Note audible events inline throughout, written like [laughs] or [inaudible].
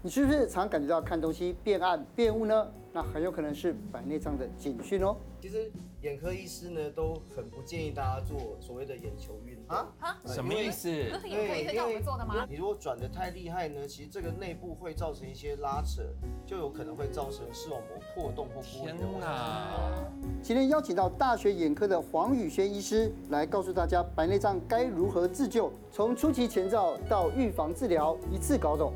你是不是常感觉到看东西变暗变雾呢？那很有可能是白内障的警讯哦。其实眼科医师呢都很不建议大家做所谓的眼球运动啊啊，呃、什么意思？眼科医生叫我们做的吗？你如果转的太厉害呢，其实这个内部会造成一些拉扯，就有可能会造成视网膜破洞或剥离的问题。今天邀请到大学眼科的黄宇轩医师来告诉大家白内障该如何自救，从初期前兆到预防治疗，一次搞懂。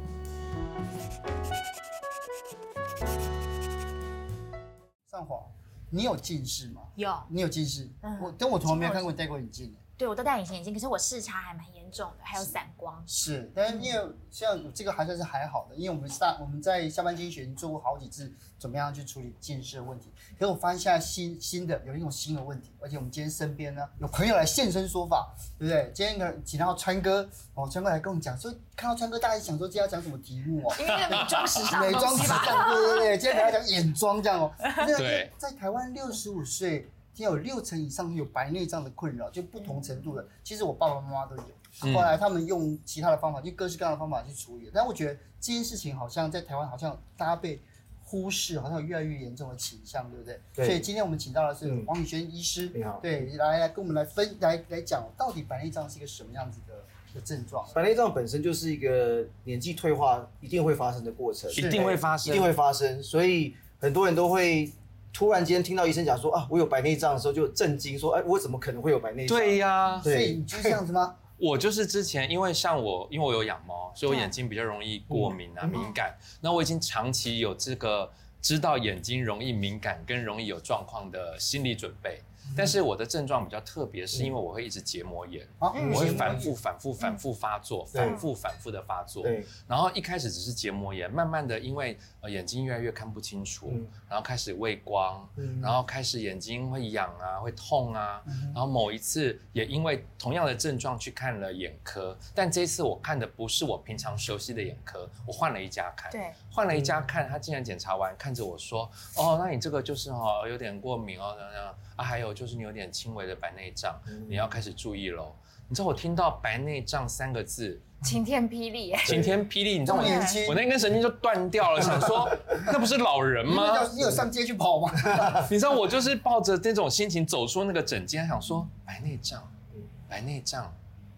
上华，你有近视吗？有，你有近视。嗯，我但我从来没有看过你戴过眼镜。对，我都戴隐形眼镜，可是我视差还蛮严重的，还有散光。是，但是因为像这个还算是还好的，因为我们上我们在下班经济学做过好几次怎么样去处理近视的问题。可是我发现现在新新的有一种新的问题，而且我们今天身边呢有朋友来现身说法，对不对？今天呢请到川哥哦，川哥来跟我们讲，所以看到川哥大家想说今天要讲什么题目哦？因为美妆时尚，美妆时尚，对对对，今天还要讲眼妆这样哦。[laughs] 对，在台湾六十五岁。今天有六成以上有白内障的困扰，就不同程度的。其实我爸爸妈妈都有，后来他们用其他的方法，就各式各样的方法去处理。但我觉得这件事情好像在台湾好像大家被忽视，好像有越来越严重的倾向，对不对？对。所以今天我们请到的是黄宇轩医师，你好，对，来来跟我们来分来来讲，到底白内障是一个什么样子的的症状？白内障本身就是一个年纪退化一定会发生的过程，一定会发生，一定会发生。所以很多人都会。突然间听到医生讲说啊，我有白内障的时候就震惊，说哎，我怎么可能会有白内障？对呀，所以你就是这样子吗？[laughs] 我就是之前因为像我，因为我有养猫，所以我眼睛比较容易过敏啊、敏感。那我已经长期有这个知道眼睛容易敏感跟容易有状况的心理准备。但是我的症状比较特别，是因为我会一直结膜炎，我会反复、反复、反复发作，反复、反复的发作。然后一开始只是结膜炎，慢慢的因为呃眼睛越来越看不清楚，然后开始畏光，然后开始眼睛会痒啊，会痛啊。然后某一次也因为同样的症状去看了眼科，但这次我看的不是我平常熟悉的眼科，我换了一家看。对，换了一家看，他竟然检查完看着我说：“哦，那你这个就是哦有点过敏哦，这样啊，还有就。”是你有点轻微的白内障，嗯、你要开始注意喽。你知道我听到白内障三个字，晴天霹雳，晴天霹雳，你知道吗？我那根神经就断掉了，想说 [laughs] 那不是老人吗？你有上街去跑吗？[laughs] 你知道我就是抱着这种心情走出那个诊间，想说白内障，白内障，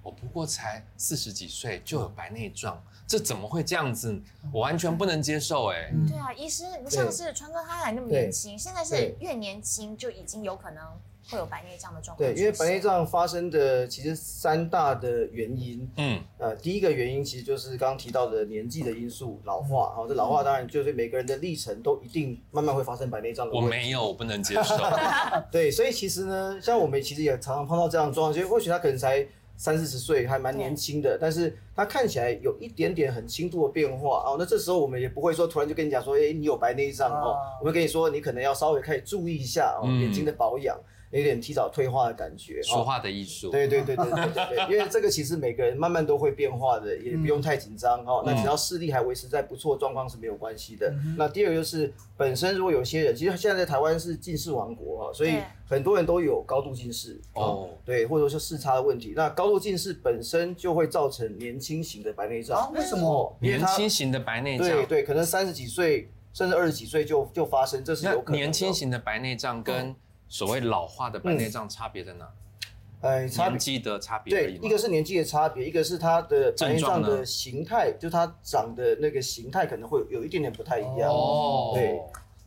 我不过才四十几岁就有白内障。这怎么会这样子？我完全不能接受哎、欸。对啊，医师，你像是川哥他还那么年轻，现在是越年轻就已经有可能会有白内障的状况。对，因为白内障发生的其实三大的原因，嗯，呃，第一个原因其实就是刚刚提到的年纪的因素，老化。好，这老化当然就是每个人的历程都一定慢慢会发生白内障的。我没有，我不能接受。[laughs] 对，所以其实呢，像我们其实也常常碰到这样的状况，其实或许他可能才。三四十岁还蛮年轻的，但是他看起来有一点点很轻度的变化哦。那这时候我们也不会说突然就跟你讲说，哎，你有白内障哦。我们跟你说，你可能要稍微开始注意一下哦，眼睛的保养。有点提早退化的感觉，说话的艺术。对对对对对对对，因为这个其实每个人慢慢都会变化的，也不用太紧张哈。那只要视力还维持在不错状况是没有关系的。那第二个就是本身如果有些人，其实现在在台湾是近视王国啊，所以很多人都有高度近视哦，对，或者说视差的问题。那高度近视本身就会造成年轻型的白内障。为什么？年轻型的白内障？对对，可能三十几岁甚至二十几岁就就发生，这是有可能。年轻型的白内障跟所谓老化的白内障差别在哪？呃，年纪的差别。对，一个是年纪的差别，一个是它的白内障的形态，就它长的那个形态可能会有一点点不太一样。哦，对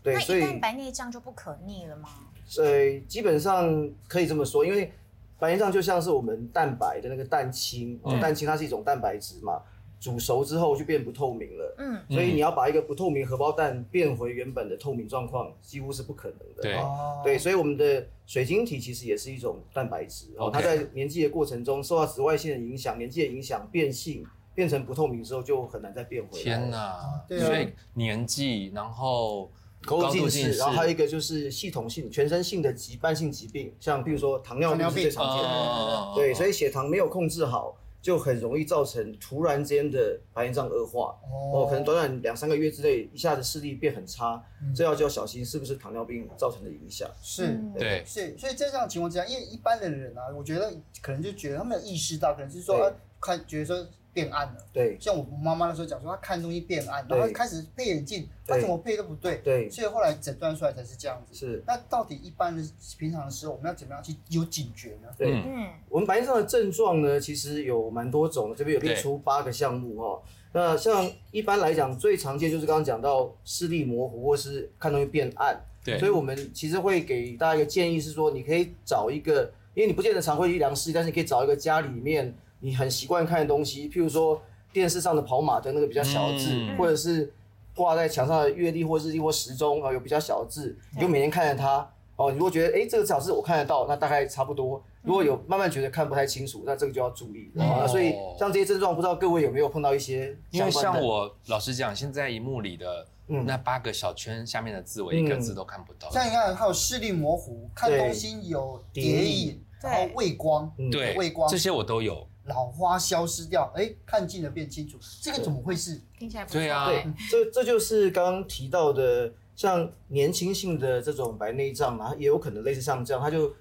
对，所以白内障就不可逆了吗？所以基本上可以这么说，因为白内障就像是我们蛋白的那个蛋清，蛋清它是一种蛋白质嘛。煮熟之后就变不透明了，嗯，所以你要把一个不透明荷包蛋变回原本的透明状况，几乎是不可能的。对，对，所以我们的水晶体其实也是一种蛋白质，哦，它在年纪的过程中受到紫外线的影响，年纪的影响变性，变成不透明之后就很难再变回来。天哪，对，所以年纪，然后高度近视，然后还有一个就是系统性、全身性的疾慢性疾病，像比如说糖尿病是最常见的，对，所以血糖没有控制好。就很容易造成突然间的白内障恶化哦，可能短短两三个月之内，一下子视力变很差，这要就要小心是不是糖尿病造成的影响。是，对，是，所以在这样的情况之下，因为一般的人啊，我觉得可能就觉得他没有意识到，可能是说看觉得说。变暗了。对，像我妈妈那时候讲说，她看东西变暗，然后开始配眼镜，她怎么配都不对。对，所以后来诊断出来才是这样子。是。那到底一般的平常的时候，我们要怎么样去有警觉呢？对，嗯，我们白内障的症状呢，其实有蛮多种的，这边有列出八个项目哈。那像一般来讲，最常见就是刚刚讲到视力模糊或是看东西变暗。对。所以我们其实会给大家一个建议是说，你可以找一个，因为你不见得常会去量视力，但是你可以找一个家里面你很习惯看的东西，譬如说电视上的跑马灯那个比较小的字，嗯、或者是挂在墙上的月历或日历或时钟啊有比较小的字，你就每天看着它。哦，你如果觉得哎这个至少是我看得到，那大概差不多。如果有慢慢觉得看不太清楚，那这个就要注意。嗯、啊，所以像这些症状，不知道各位有没有碰到一些？因为像我老实讲，现在荧幕里的那八个小圈下面的字，我一个字都看不到。像你看，还有视力模糊，看东西有叠影，然后畏光，对，畏光，这些我都有。老花消失掉，哎，看近了变清楚，这个怎么会是？听起来不对啊。对，这这就是刚刚提到的。像年轻性的这种白内障，啊也有可能类似像这样，它就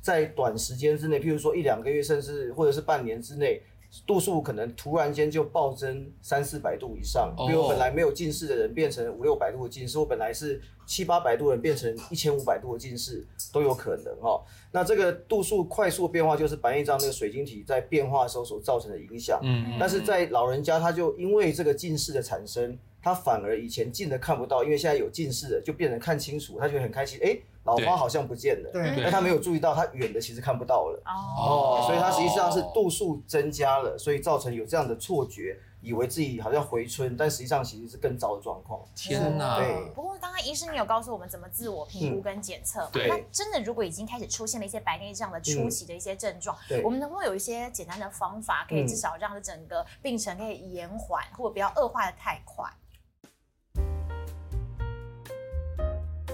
在短时间之内，譬如说一两个月，甚至或者是半年之内，度数可能突然间就暴增三四百度以上。比如本来没有近视的人变成五六百度的近视，或本来是七八百度的人变成一千五百度的近视都有可能哦。那这个度数快速变化，就是白内障那个水晶体在变化的时候所造成的影响。嗯，但是在老人家，他就因为这个近视的产生。他反而以前近的看不到，因为现在有近视了，就变成看清楚，他觉得很开心。哎，老花好像不见了，对，但他没有注意到，他远的其实看不到了。哦，所以他实际上是度数增加了，所以造成有这样的错觉，以为自己好像回春，但实际上其实是更糟的状况。天哪！对。不过刚刚医生你有告诉我们怎么自我评估跟检测，对。那真的如果已经开始出现了一些白内障的初期的一些症状，对，我们能不能有一些简单的方法，可以至少让这整个病程可以延缓，或者不要恶化的太快？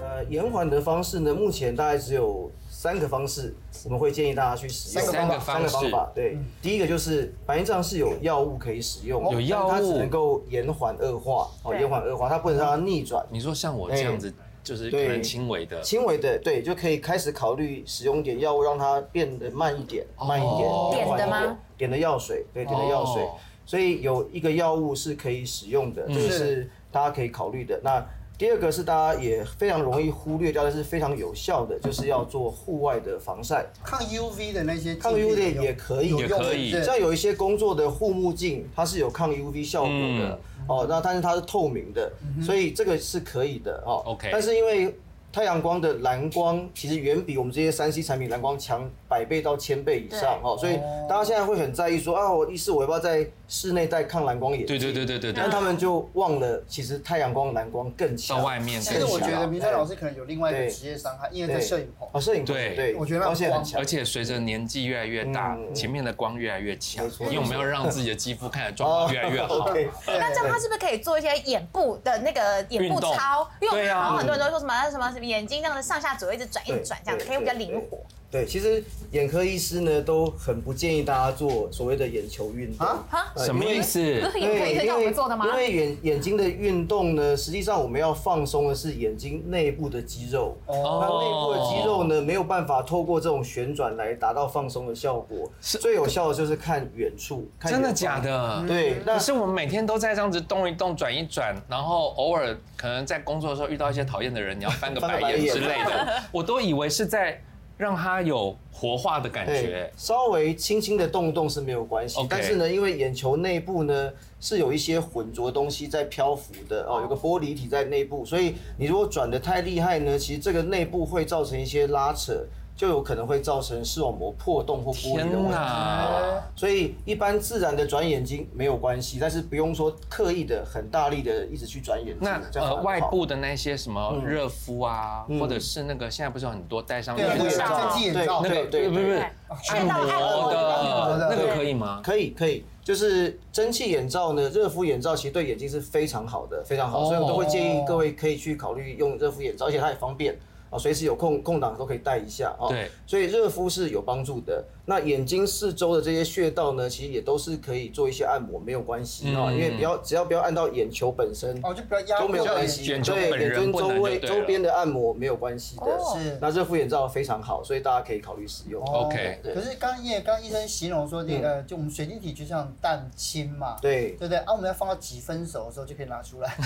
呃，延缓的方式呢，目前大概只有三个方式，我们会建议大家去使用。三个三个方法，对，第一个就是白内障是有药物可以使用，有药物，它只能够延缓恶化，哦，延缓恶化，它不能让它逆转。你说像我这样子，就是可能轻微的，轻微的，对，就可以开始考虑使用点药物，让它变得慢一点，慢一点，点的吗？点的药水，对，点的药水。所以有一个药物是可以使用的，这个是大家可以考虑的。那第二个是大家也非常容易忽略掉，但是非常有效的，就是要做户外的防晒，抗 UV 的那些，抗 UV 的也可以，也可以。像有一些工作的护目镜，它是有抗 UV 效果的、嗯、哦，那但是它是透明的，嗯、所以这个是可以的哦。OK，但是因为太阳光的蓝光其实远比我们这些三 C 产品蓝光强百倍到千倍以上哦，所以大家现在会很在意说啊，我意思我要不要在室内戴抗蓝光眼镜？对对对对对。但他们就忘了，其实太阳光蓝光更强。到外面。其实我觉得明山老师可能有另外一个职业伤害，因为在摄影棚。哦，摄影棚。对对。我觉得光线很强。而且随着年纪越来越大，前面的光越来越强，因为我们要让自己的肌肤看起来状况越来越好。[laughs] 那这样他是不是可以做一些眼部的那个眼部操？因为我们。很多人都说什么什么什么眼睛这样的上下左右一直转一直转这样子，可以比较灵活。对，其实眼科医师呢都很不建议大家做所谓的眼球运动。啊？什么意思？眼科医生叫我们做的吗？因为眼眼睛的运动呢，实际上我们要放松的是眼睛内部的肌肉。哦。那内部的肌肉呢，没有办法透过这种旋转来达到放松的效果。是。最有效的就是看远处。真的假的？对。可是我们每天都在这样子动一动、转一转，然后偶尔可能在工作的时候遇到一些讨厌的人，你要翻个 [laughs] 白眼之类的，[laughs] 我都以为是在。让它有活化的感觉，稍微轻轻的动动是没有关系。Okay. 但是呢，因为眼球内部呢是有一些浑浊东西在漂浮的哦，有个玻璃体在内部，所以你如果转的太厉害呢，其实这个内部会造成一些拉扯。就有可能会造成视网膜破洞或玻璃的问题，所以一般自然的转眼睛没有关系，但是不用说刻意的很大力的一直去转眼睛。那呃外部的那些什么热敷啊，或者是那个现在不是有很多戴上眼罩，对对对，不是按摩的，那个可以吗？可以可以，就是蒸汽眼罩呢，热敷眼罩其实对眼睛是非常好的，非常好，所以我都会建议各位可以去考虑用热敷眼罩，而且它也方便。啊，随时有空空档都可以戴一下啊。对，所以热敷是有帮助的。那眼睛四周的这些穴道呢，其实也都是可以做一些按摩，没有关系啊，因为不要只要不要按到眼球本身，哦，就不要压都没有关系。对，眼睛周围周边的按摩没有关系的。是，那热敷眼罩非常好，所以大家可以考虑使用。OK。可是刚因为刚医生形容说这个，就我们水晶体就像蛋清嘛，对，对不对？啊，我们要放到几分熟的时候就可以拿出来。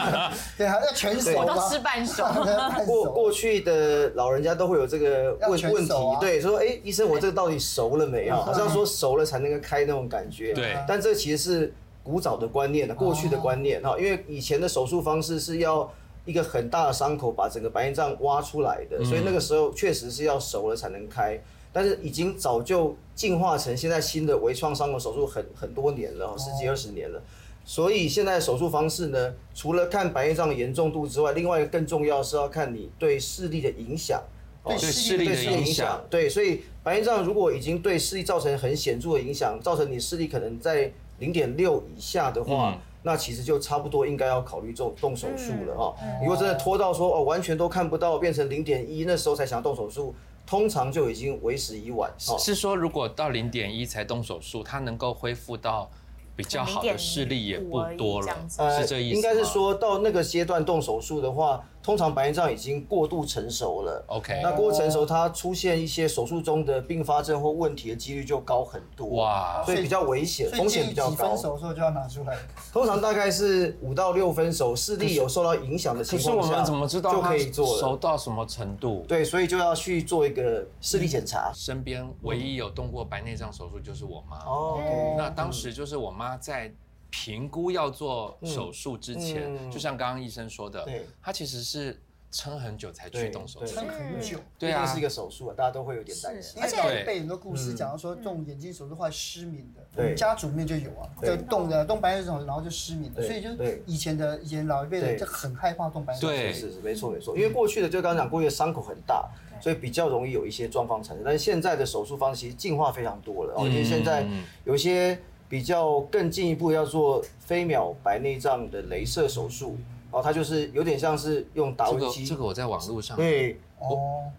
[laughs] 对，还要全熟吗？我都吃半熟。[laughs] 过过去的老人家都会有这个问问题，对，说哎，医生，我这个到底熟了没有？[laughs] 好像说熟了才能够开那种感觉。对，但这其实是古早的观念，过去的观念哈，因为以前的手术方式是要一个很大的伤口把整个白内障挖出来的，所以那个时候确实是要熟了才能开。但是已经早就进化成现在新的微创伤口手术很很多年了，十几二十年了。所以现在手术方式呢，除了看白内障的严重度之外，另外一个更重要是要看你对视力的影响。对视力的影响。对，所以白内障如果已经对视力造成很显著的影响，造成你视力可能在零点六以下的话，嗯、那其实就差不多应该要考虑做动手术了哈。嗯、如果真的拖到说哦完全都看不到，变成零点一，那时候才想动手术，通常就已经为时已晚。是说如果到零点一才动手术，它能够恢复到？比较好的视力也不多了，呃，是这意思吗？应该是说到那个阶段动手术的话。通常白内障已经过度成熟了，OK，那过度成熟，它出现一些手术中的并发症或问题的几率就高很多，哇，所以比较危险，风险比较高。几分手的时候就要拿出来？通常大概是五到六分熟，视力有受到影响的情况下，可是我们怎么知道就可以做熟到什么程度？对，所以就要去做一个视力检查。身边唯一有动过白内障手术就是我妈，哦，那当时就是我妈在评估要做手术之前，就像刚刚医生说的，对，她其实是。撑很久才去动手术，撑很久，对啊，是一个手术啊，大家都会有点担心。而且被很多故事讲到说，这种眼睛手术会失明的，对，家族里面就有啊，就动的动白内障，然后就失明的，所以就是以前的以前老一辈的就很害怕动白内障。对，是是没错没错，因为过去的就刚刚讲过，去的伤口很大，所以比较容易有一些状况产生。但是现在的手术方式其实进化非常多了，而且现在有一些比较更进一步要做飞秒白内障的镭射手术。哦，它就是有点像是用打火机。这个我在网络上。对，哦，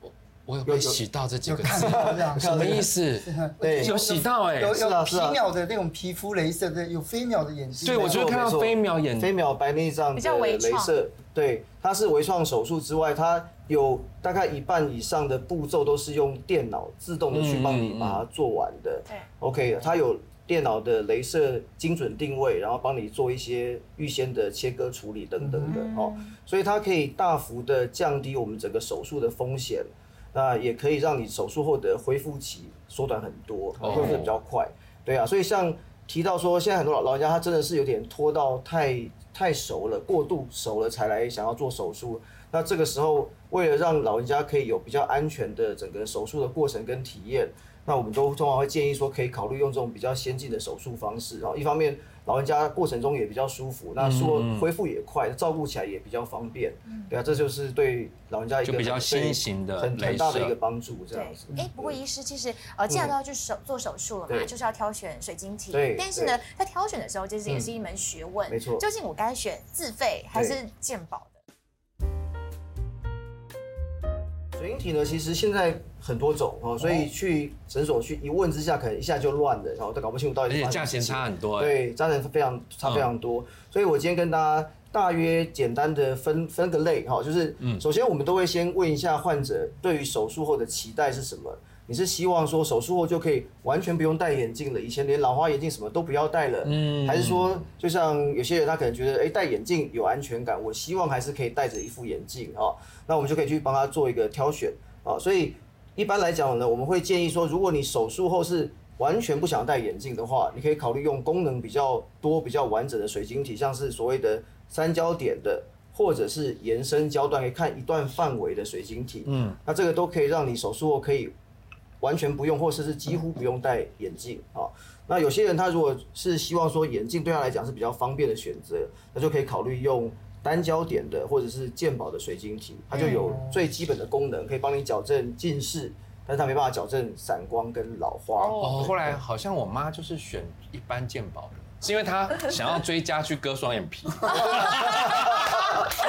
我有被洗到这几个字，什么意思？[laughs] 对，有洗到哎，有有皮秒的那种皮肤镭射，的，有飞秒的眼睛。对，我就看到飞秒眼，飞秒白内障的镭射。对，它是微创手术之外，它有大概一半以上的步骤都是用电脑自动的去帮你把它做完的。对，OK，它有。电脑的镭射精准定位，然后帮你做一些预先的切割处理等等的哦，所以它可以大幅的降低我们整个手术的风险，那也可以让你手术后的恢复期缩短很多，恢复的比较快。对啊，所以像提到说，现在很多老老人家他真的是有点拖到太太熟了，过度熟了才来想要做手术，那这个时候为了让老人家可以有比较安全的整个手术的过程跟体验。那我们都通常会建议说，可以考虑用这种比较先进的手术方式，然后一方面老人家过程中也比较舒服，那说恢复也快，照顾起来也比较方便，对啊，这就是对老人家一个比较新型的很很大的一个帮助，这样子。哎，不过医师其实呃，既然都要去手做手术了嘛，就是要挑选水晶体，对。但是呢，在挑选的时候，其实也是一门学问，没错。究竟我该选自费还是健保的？水晶体呢，其实现在很多种哦，所以去诊所去一问之下，可能一下就乱了，然后都搞不清楚到底。而且价钱差很多。对，价钱非常差非常多，所以我今天跟大家大约简单的分分个类哈，就是，首先我们都会先问一下患者对于手术后的期待是什么。你是希望说手术后就可以完全不用戴眼镜了？以前连老花眼镜什么都不要戴了，嗯，还是说就像有些人他可能觉得，哎，戴眼镜有安全感，我希望还是可以戴着一副眼镜啊，那我们就可以去帮他做一个挑选啊。所以一般来讲呢，我们会建议说，如果你手术后是完全不想戴眼镜的话，你可以考虑用功能比较多、比较完整的水晶体，像是所谓的三焦点的，或者是延伸焦段，可以看一段范围的水晶体，嗯，那这个都可以让你手术后可以。完全不用，或者是几乎不用戴眼镜啊。那有些人他如果是希望说眼镜对他来讲是比较方便的选择，那就可以考虑用单焦点的或者是健保的水晶体，它就有最基本的功能，可以帮你矫正近视，但是它没办法矫正散光跟老花。哦，后来好像我妈就是选一般鉴宝的，是因为他想要追加去割双眼皮。[laughs]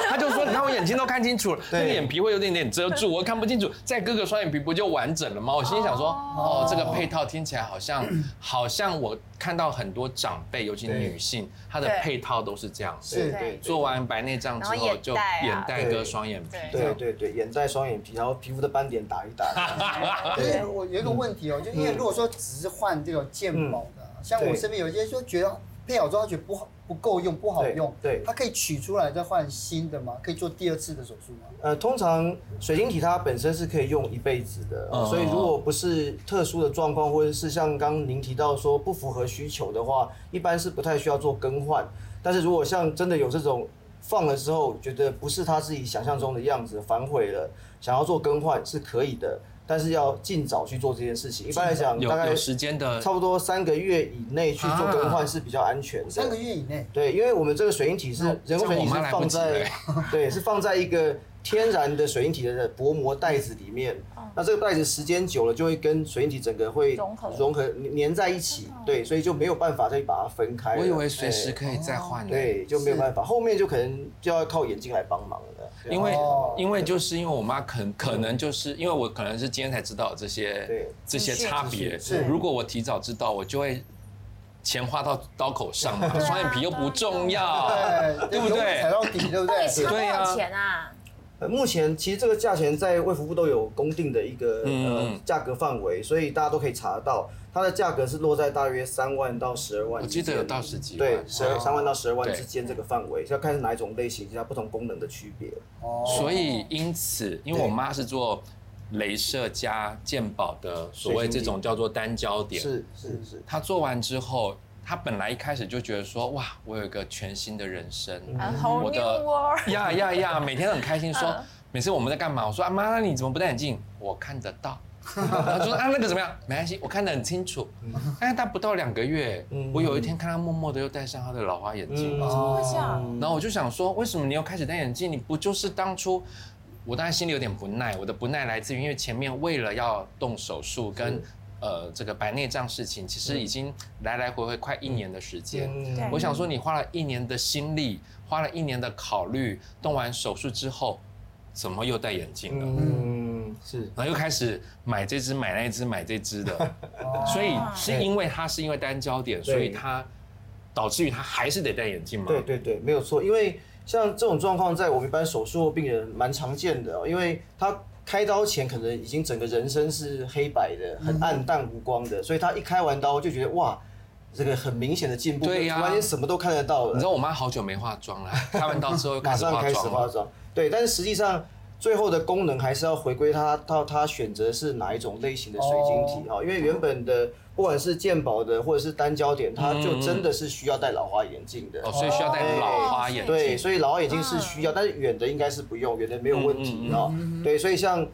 他就说：“你看我眼睛睛都看清楚了，那个眼皮会有点点遮住，我看不清楚。再割个双眼皮不就完整了吗？我心里想说，哦，这个配套听起来好像好像我看到很多长辈，尤其女性，她的配套都是这样。是对，做完白内障之后就眼袋割双眼皮。对对对，眼袋双眼皮，然后皮肤的斑点打一打。对，[laughs] 我有一个问题哦，就因为如果说只是换这个健保的，像我身边有一些就觉得。配好之后他觉得不好不够用不好用，对，它可以取出来再换新的吗？可以做第二次的手术吗？呃，通常水晶体它本身是可以用一辈子的，嗯、所以如果不是特殊的状况，或者是像刚刚您提到说不符合需求的话，一般是不太需要做更换。但是如果像真的有这种放了之后觉得不是他自己想象中的样子，反悔了，想要做更换是可以的。但是要尽早去做这件事情。一般来讲，大概时间的差不多三个月以内去做更换是比较安全的。三个月以内。对，因为我们这个水晶体是人工水晶体是放在，对，是放在一个天然的水晶体的薄膜袋子里面。那这个袋子时间久了就会跟水晶体整个会融合融合粘在一起，对，所以就没有办法再把它分开。我以为随时可以再换。对，就没有办法，后面就可能就要靠眼睛来帮忙了。因为，因为就是因为我妈可可能就是因为我可能是今天才知道这些这些差别。如果我提早知道，我就会钱花到刀口上嘛。双眼皮又不重要，对不对？踩到底，对不对？对啊？目前其实这个价钱在卫福部都有公定的一个呃价格范围，所以大家都可以查得到。它的价格是落在大约三万到十二万，我记得有到十几万，对，十二三万到十二万之间这个范围，要看是哪一种类型，它不同功能的区别。哦，所以因此，因为我妈是做镭射加健保的，所谓这种叫做单焦点，是是是。她做完之后，她本来一开始就觉得说，哇，我有一个全新的人生，我的呀呀呀，[laughs] 每天都很开心，说每次我们在干嘛，我说啊妈，你怎么不戴眼镜？我看得到。[laughs] 他说啊，那个怎么样？没关系，我看得很清楚。但是他不到两个月，我有一天看他默默的又戴上他的老花眼镜。怎么会这样？然后我就想说，为什么你又开始戴眼镜？你不就是当初？我当然心里有点不耐。我的不耐来自于，因为前面为了要动手术跟呃这个白内障事情，其实已经来来回回快一年的时间。我想说，你花了一年的心力，花了一年的考虑，动完手术之后。怎么又戴眼镜了？嗯，是，然后又开始买这只买那只买这只的，[laughs] 所以是因为它是因为单焦点，所以它导致于他还是得戴眼镜吗？对对对，没有错。因为像这种状况，在我们一般手术病人蛮常见的，因为他开刀前可能已经整个人生是黑白的，很暗淡无光的，所以他一开完刀就觉得哇，这个很明显的进步，对呀，完全什么都看得到了。你知道我妈好久没化妆了，[laughs] 开完刀之后又开始化妆。对，但是实际上最后的功能还是要回归她到她选择是哪一种类型的水晶体哈，因为原本的不管是健保的或者是单焦点，它就真的是需要戴老花眼镜的。哦，所以需要戴老花眼镜。对，所以老花眼镜是需要，但是远的应该是不用，远的没有问题啊。对，所以像，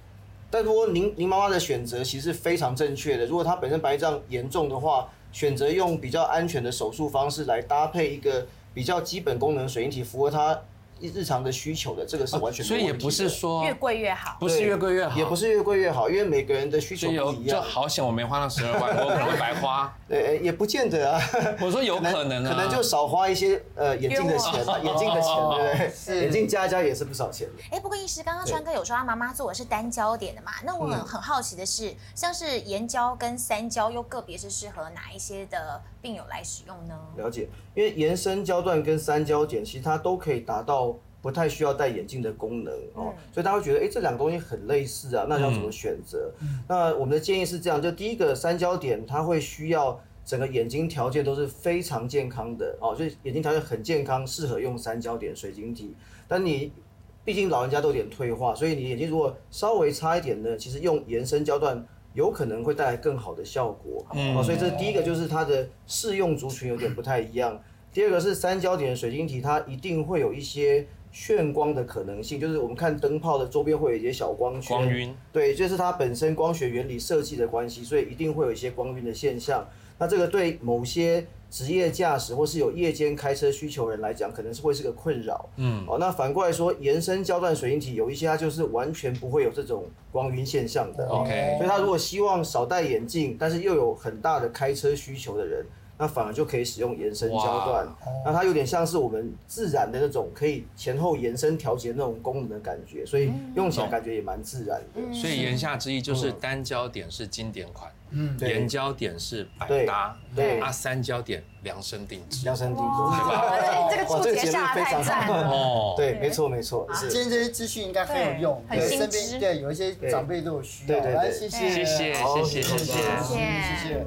但如果您您妈妈的选择其实是非常正确的，如果她本身白内障严重的话，选择用比较安全的手术方式来搭配一个比较基本功能水晶体，符合她。日常的需求的这个是完全所以也不是说越贵越好，不是越贵越好，也不是越贵越好，因为每个人的需求不一样。就好险我没花到十二万，我可能会白花。[laughs] 对，也不见得啊。[laughs] 我说有可能啊，可能就少花一些呃眼镜的钱，眼镜的钱，对不对？是眼镜加一加也是不少钱的。哎，不过医师刚刚川哥有说他妈妈做的是单焦点的嘛？那我很很好奇的是，像是延焦跟三焦又个别是适合哪一些的病友来使用呢？了解，因为延伸焦段跟三焦点其实它都可以达到。不太需要戴眼镜的功能哦，所以大家会觉得，哎，这两个东西很类似啊，那要怎么选择？那我们的建议是这样，就第一个三焦点，它会需要整个眼睛条件都是非常健康的哦，所以眼睛条件很健康，适合用三焦点水晶体。但你毕竟老人家都有点退化，所以你眼睛如果稍微差一点呢，其实用延伸焦段有可能会带来更好的效果。哦，所以这第一个就是它的适用族群有点不太一样。第二个是三焦点水晶体，它一定会有一些。眩光的可能性，就是我们看灯泡的周边会有一些小光圈，光晕，对，就是它本身光学原理设计的关系，所以一定会有一些光晕的现象。那这个对某些职业驾驶或是有夜间开车需求人来讲，可能是会是个困扰。嗯，哦，那反过来说，延伸焦段水晶体有一些它就是完全不会有这种光晕现象的。OK，所以他如果希望少戴眼镜，但是又有很大的开车需求的人。那反而就可以使用延伸焦段。那它有点像是我们自然的那种可以前后延伸调节那种功能的感觉，所以用起来感觉也蛮自然的。所以言下之意就是单焦点是经典款。嗯，连焦点是百搭，对，啊，三焦点量身定制，量身定制，对吧？这个注解下得太赞了。哦，[laughs] 对，没错没错，今天这些资讯应该很有用，对，身边对有一些长辈都有需要，对对对，谢谢，谢谢，谢谢，谢谢，谢谢。